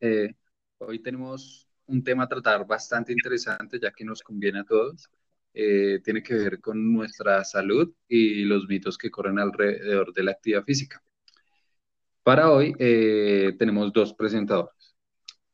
Eh, hoy tenemos un tema a tratar bastante interesante, ya que nos conviene a todos. Eh, tiene que ver con nuestra salud y los mitos que corren alrededor de la actividad física. Para hoy eh, tenemos dos presentadores.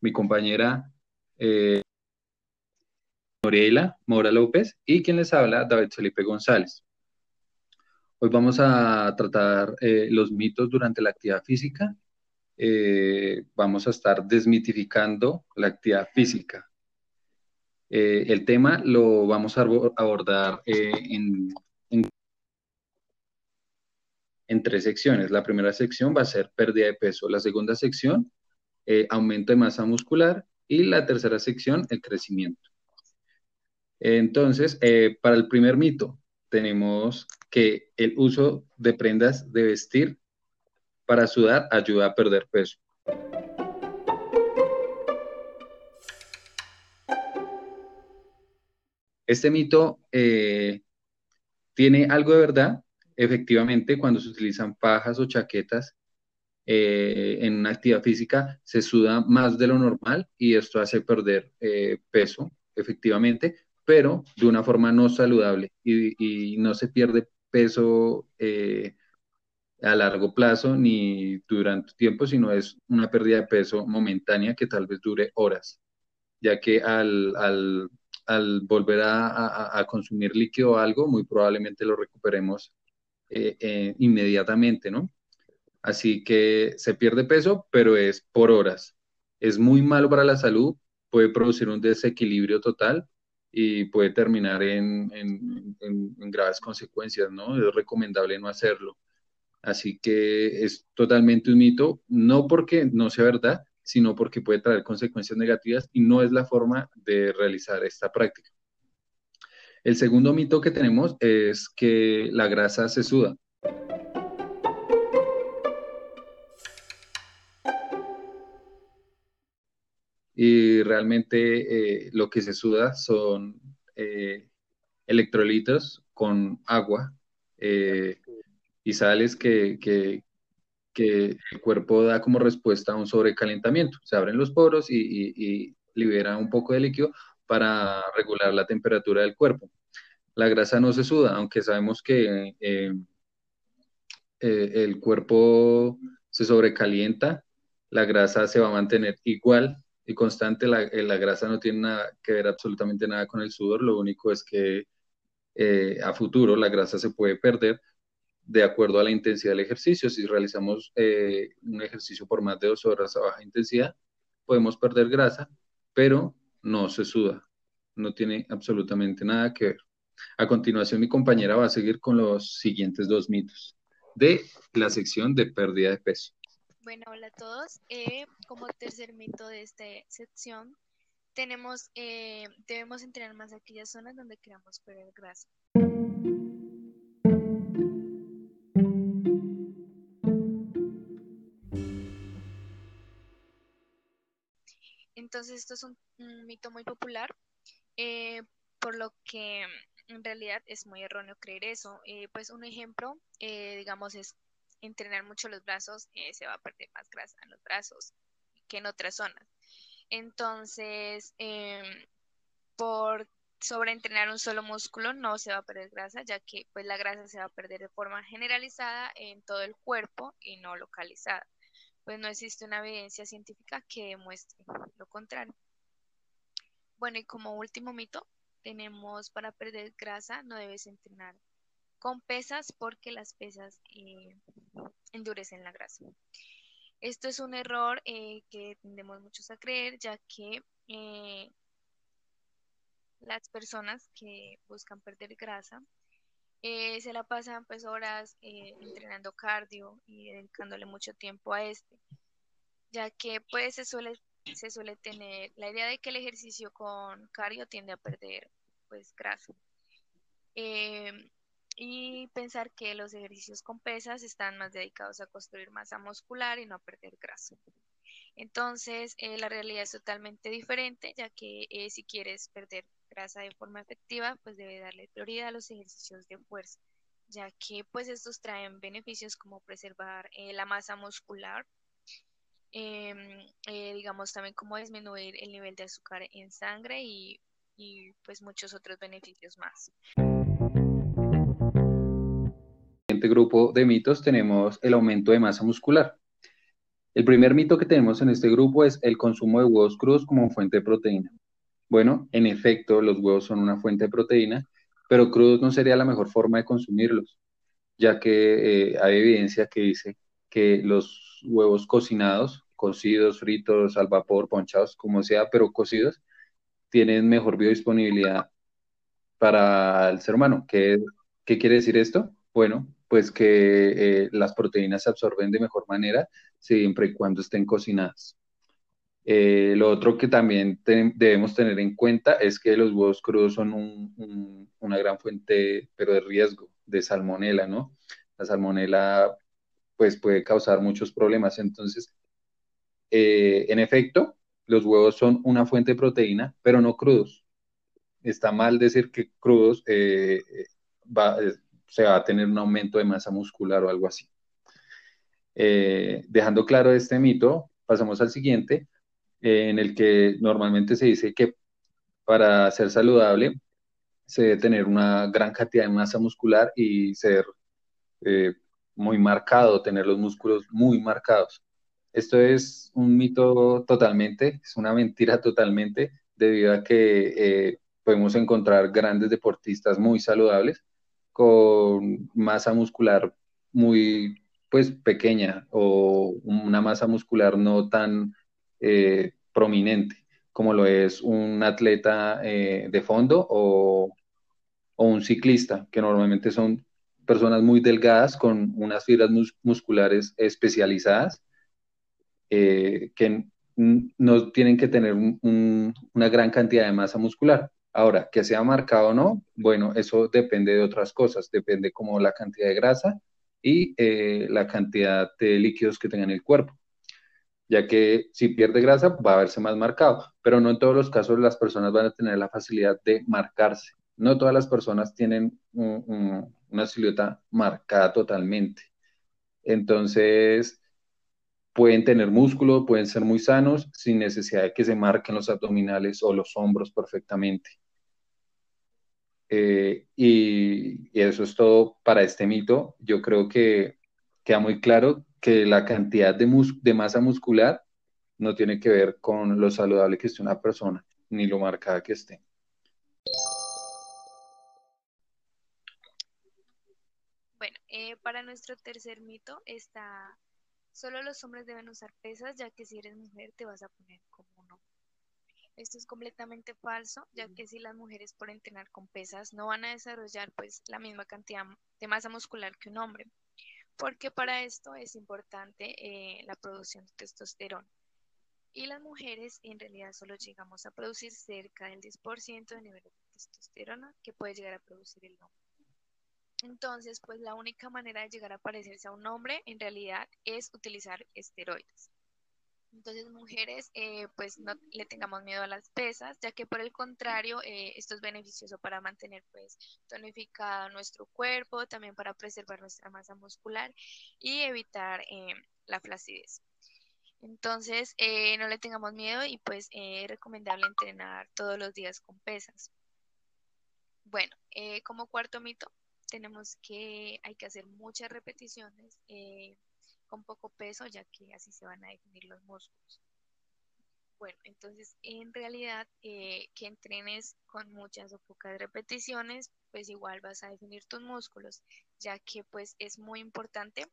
Mi compañera eh, Mora López y quien les habla, David Felipe González. Hoy vamos a tratar los mitos durante la actividad física. Eh, vamos a estar desmitificando la actividad física. Eh, el tema lo vamos a abordar en, en, tres secciones. La primera sección va a ser pérdida de peso. La segunda sección, aumento de masa muscular. Y la tercera sección, el crecimiento. Entonces, para el primer mito, tenemos que el uso de prendas de vestir para sudar ayuda a perder peso. Este mito eh, tiene algo de verdad. Efectivamente, cuando se utilizan pajas o chaquetas eh, en una actividad física, se suda más de lo normal y esto hace perder eh, peso, efectivamente, pero de una forma no saludable y, no se pierde peso a largo plazo ni durante tiempo, sino es una pérdida de peso momentánea que tal vez dure horas, ya que al, volver a, consumir líquido o algo, muy probablemente lo recuperemos eh, eh, inmediatamente, ¿no? Así que se pierde peso, pero es por horas. Es muy malo para la salud, puede producir un desequilibrio total y puede terminar en, graves consecuencias, ¿no? Es recomendable no hacerlo. Así que es totalmente un mito, no porque no sea verdad, sino porque puede traer consecuencias negativas y no es la forma de realizar esta práctica. El segundo mito que tenemos es que la grasa se suda. y realmente eh, lo que se suda son eh, electrolitos con agua eh, y sales que, que, el cuerpo da como respuesta a un sobrecalentamiento. Se abren los poros y, libera un poco de líquido para regular la temperatura del cuerpo. La grasa no se suda, aunque sabemos que el cuerpo se sobrecalienta, la grasa se va a mantener igual y constante, la, eh, la, grasa no tiene nada que ver absolutamente nada con el sudor, lo único es que eh, a futuro la grasa se puede perder de acuerdo a la intensidad del ejercicio. Si realizamos eh, un ejercicio por más de dos horas a baja intensidad, podemos perder grasa, pero no se suda, no tiene absolutamente nada que ver. A continuación, mi compañera va a seguir con los siguientes dos mitos de la sección de pérdida de peso. Bueno, hola a todos. Eh, como tercer mito de esta sección, tenemos, eh, debemos entrenar más aquellas zonas donde queramos perder grasa. Entonces, esto es un, mito muy popular, eh, por lo que en realidad es muy erróneo creer eso. pues un ejemplo, digamos, es entrenar mucho los brazos, eh, se va a perder más grasa en los brazos que en otras zonas. Entonces, eh, por sobreentrenar un solo músculo no se va a perder grasa, ya que pues la grasa se va a perder de forma generalizada en todo el cuerpo y no localizada. Pues no existe una evidencia científica que demuestre lo contrario. Bueno, y como último mito, tenemos para perder grasa no debes entrenar con pesas porque las pesas eh, endurecen la grasa. Esto es un error eh, que tendemos muchos a creer, ya que eh, las personas que buscan perder grasa se la pasan pues horas entrenando cardio y dedicándole mucho tiempo a este, ya que pues se suele, se suele tener la idea de que el ejercicio con cardio tiende a perder pues grasa y pensar que los ejercicios con pesas están más dedicados a construir masa muscular y no a perder grasa. Entonces, eh, la realidad es totalmente diferente, ya que eh, si quieres perder grasa de forma efectiva, pues debe darle prioridad a los ejercicios de fuerza, ya que pues estos traen beneficios como preservar eh, la masa muscular em, digamos también como disminuir el nivel de azúcar en sangre y, pues muchos otros beneficios más. En este grupo de mitos tenemos el aumento de masa muscular. El primer mito que tenemos en este grupo es el consumo de huevos crudos como fuente de proteína. Bueno, en efecto, los huevos son una fuente de proteína, pero crudos no sería la mejor forma de consumirlos, ya que eh, hay evidencia que dice que los huevos cocinados, cocidos, fritos, al vapor, ponchados, como sea, pero cocidos, tienen mejor biodisponibilidad para el ser humano. ¿Qué, quiere decir esto? Bueno, pues que eh, las proteínas se absorben de mejor manera siempre y cuando estén cocinadas. Eh, lo otro que también debemos tener en cuenta es que los huevos crudos son una gran fuente, pero de riesgo, de salmonela, ¿no? La salmonela, pues, puede causar muchos problemas. Entonces, eh, en efecto, los huevos son una fuente de proteína, pero no crudos. Está mal decir que crudos eh, se va a tener un aumento de masa muscular o algo así. Dejando claro este mito, pasamos al siguiente, en el que normalmente se dice que para ser saludable se debe tener una gran cantidad de masa muscular y ser eh, muy marcado, tener los músculos muy marcados. Esto es un mito totalmente, es una mentira totalmente, debido a que eh, podemos encontrar grandes deportistas muy saludables con masa muscular muy pues pequeña o una masa muscular no tan eh, prominente, como lo es un atleta eh, de fondo o, un ciclista, que normalmente son personas muy delgadas con unas fibras musculares especializadas eh, que no tienen que tener una gran cantidad de masa muscular. Ahora, que sea marcado o no, bueno, eso depende de otras cosas, depende como la cantidad de grasa y la cantidad de líquidos que tenga en el cuerpo ya que si pierde grasa va a verse más marcado, pero no en todos los casos las personas van a tener la facilidad de marcarse. No todas las personas tienen una silueta marcada totalmente. Entonces, pueden tener músculo, pueden ser muy sanos sin necesidad de que se marquen los abdominales o los hombros perfectamente. Eh, y, eso es todo para este mito. Yo creo que queda muy claro que la cantidad de, masa muscular no tiene que ver con lo saludable que esté una persona, ni lo marcada que esté. Bueno, eh, para nuestro tercer mito está, solo los hombres deben usar pesas, ya que si eres mujer te vas a poner como uno. Esto es completamente falso, ya que si las mujeres por entrenar con pesas no van a desarrollar pues la misma cantidad de masa muscular que un hombre porque para esto es importante eh, la producción de testosterona. Y las mujeres en realidad solo llegamos a producir cerca del 10% de nivel de testosterona que puede llegar a producir el hombre. Entonces, pues la única manera de llegar a parecerse a un hombre en realidad es utilizar esteroides. Entonces, mujeres, eh, pues no le tengamos miedo a las pesas, ya que por el contrario, eh, esto es beneficioso para mantener pues tonificado nuestro cuerpo, también para preservar nuestra masa muscular y evitar eh, la flacidez. Entonces, no le tengamos miedo y pues es recomendable entrenar todos los días con pesas. Bueno, como cuarto mito, tenemos que hay que hacer muchas repeticiones con poco peso, ya que así se van a definir los músculos. Bueno, entonces en realidad eh, que entrenes con muchas o pocas repeticiones, pues igual vas a definir tus músculos, ya que pues es muy importante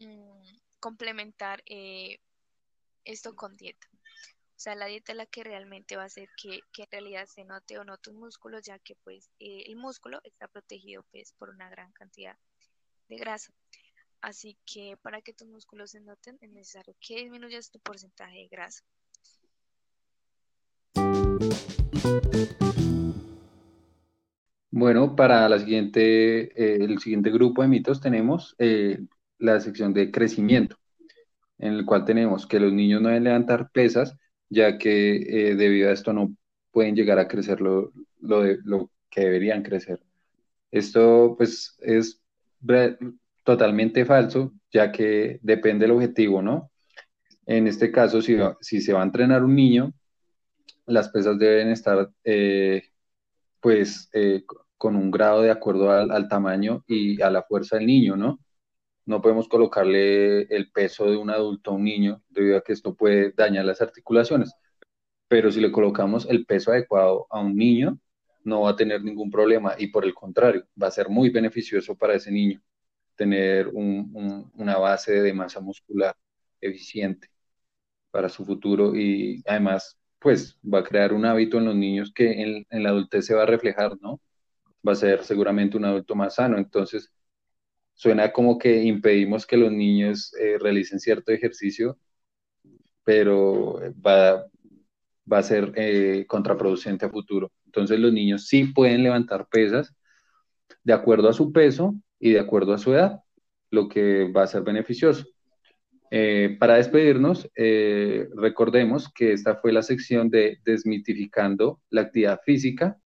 mm, complementar eh, esto con dieta. O sea, la dieta es la que realmente va a hacer que, en realidad se note o no tus músculos, ya que pues eh, el músculo está protegido pues por una gran cantidad de grasa. Así que para que tus músculos se noten es necesario que disminuyas tu porcentaje de grasa. Bueno, para la siguiente, eh, el siguiente grupo de mitos tenemos eh, la sección de crecimiento, en el cual tenemos que los niños no deben levantar pesas, ya que eh, debido a esto no pueden llegar a crecer lo, lo, que deberían crecer. Esto pues es totalmente falso, ya que depende del objetivo, ¿no? En este caso, si, se va a entrenar un niño, las pesas deben estar eh, pues eh, con un grado de acuerdo al, tamaño y a la fuerza del niño, ¿no? No podemos colocarle el peso de un adulto a un niño debido a que esto puede dañar las articulaciones. Pero si le colocamos el peso adecuado a un niño, no va a tener ningún problema y por el contrario, va a ser muy beneficioso para ese niño tener una base de masa muscular eficiente para su futuro y además pues va a crear un hábito en los niños que en, la adultez se va a reflejar, ¿no? Va a ser seguramente un adulto más sano. Entonces, suena como que impedimos que los niños eh, realicen cierto ejercicio, pero va, va a ser eh, contraproducente a futuro. Entonces, los niños sí pueden levantar pesas de acuerdo a su peso y de acuerdo a su edad, lo que va a ser beneficioso. Eh, para despedirnos, eh, recordemos que esta fue la sección de Desmitificando la actividad física.